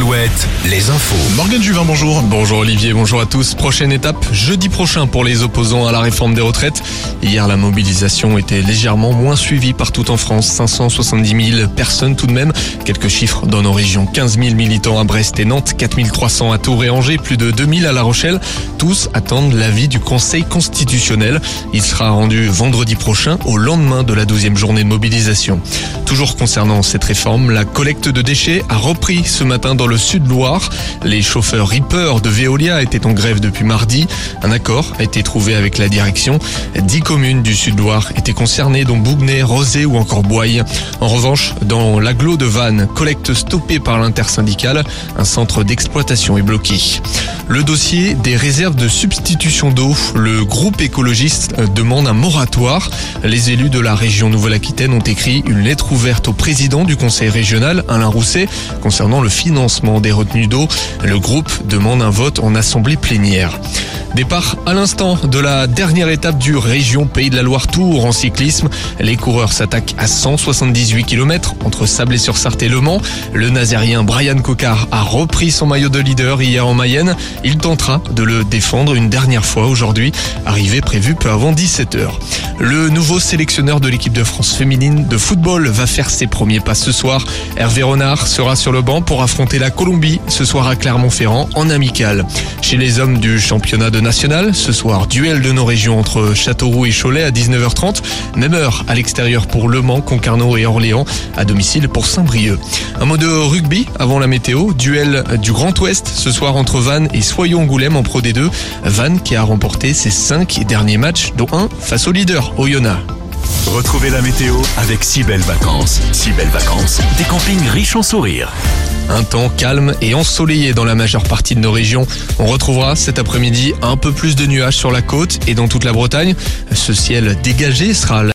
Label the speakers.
Speaker 1: Alouette, les infos.
Speaker 2: Morgane Juvin, bonjour.
Speaker 3: Bonjour Olivier, bonjour à tous. Prochaine étape, jeudi prochain pour les opposants à la réforme des retraites. Hier, la mobilisation était légèrement moins suivie partout en France. 570 000 personnes tout de même. Quelques chiffres dans nos régions. 15 000 militants à Brest et Nantes, 4 300 à Tours et Angers, plus de 2 000 à La Rochelle. Tous attendent l'avis du Conseil constitutionnel. Il sera rendu vendredi prochain au lendemain de la 12e journée de mobilisation. Toujours concernant cette réforme, la collecte de déchets a repris ce matin dans le sud-Loire. Les chauffeurs Reaper de Veolia étaient en grève depuis mardi. Un accord a été trouvé avec la direction. Dix communes du sud-Loire étaient concernées, dont Bougnay, Rosé ou encore Boye. En revanche, dans l'agglo de Vannes, collecte stoppée par l'intersyndicale, un centre d'exploitation est bloqué. Le dossier des réserves de substitution d'eau, le groupe écologiste demande un moratoire. Les élus de la région Nouvelle-Aquitaine ont écrit une lettre ouverte au président du conseil régional, Alain Rousset, concernant le financement des retenues d'eau. Le groupe demande un vote en assemblée plénière. Départ à l'instant de la dernière étape du Région Pays de la Loire Tour en cyclisme. Les coureurs s'attaquent à 178 km entre Sablé-sur-Sarthe et Le Mans. Le nazérien Brian Cocard a repris son maillot de leader hier en Mayenne. Il tentera de le défendre une dernière fois aujourd'hui. Arrivée prévue peu avant 17h. Le nouveau sélectionneur de l'équipe de France féminine de football va faire ses premiers pas ce soir. Hervé Renard sera sur le banc pour affronter la Colombie ce soir à Clermont-Ferrand en amical. Chez les hommes du championnat de national. Ce soir, duel de nos régions entre Châteauroux et Cholet à 19h30. Même heure à l'extérieur pour Le Mans, Concarneau et Orléans. À domicile pour Saint-Brieuc. Un mot de rugby avant la météo. Duel du Grand Ouest ce soir entre Vannes et Soyons-Goulême en Pro D2. Vannes qui a remporté ses cinq derniers matchs, dont un face au leader, Oyonnax.
Speaker 1: Retrouvez la météo avec si belles vacances. Si belles vacances, des campings riches en sourires.
Speaker 3: Un temps calme et ensoleillé dans la majeure partie de nos régions. On retrouvera cet après-midi un peu plus de nuages sur la côte et dans toute la Bretagne. Ce ciel dégagé sera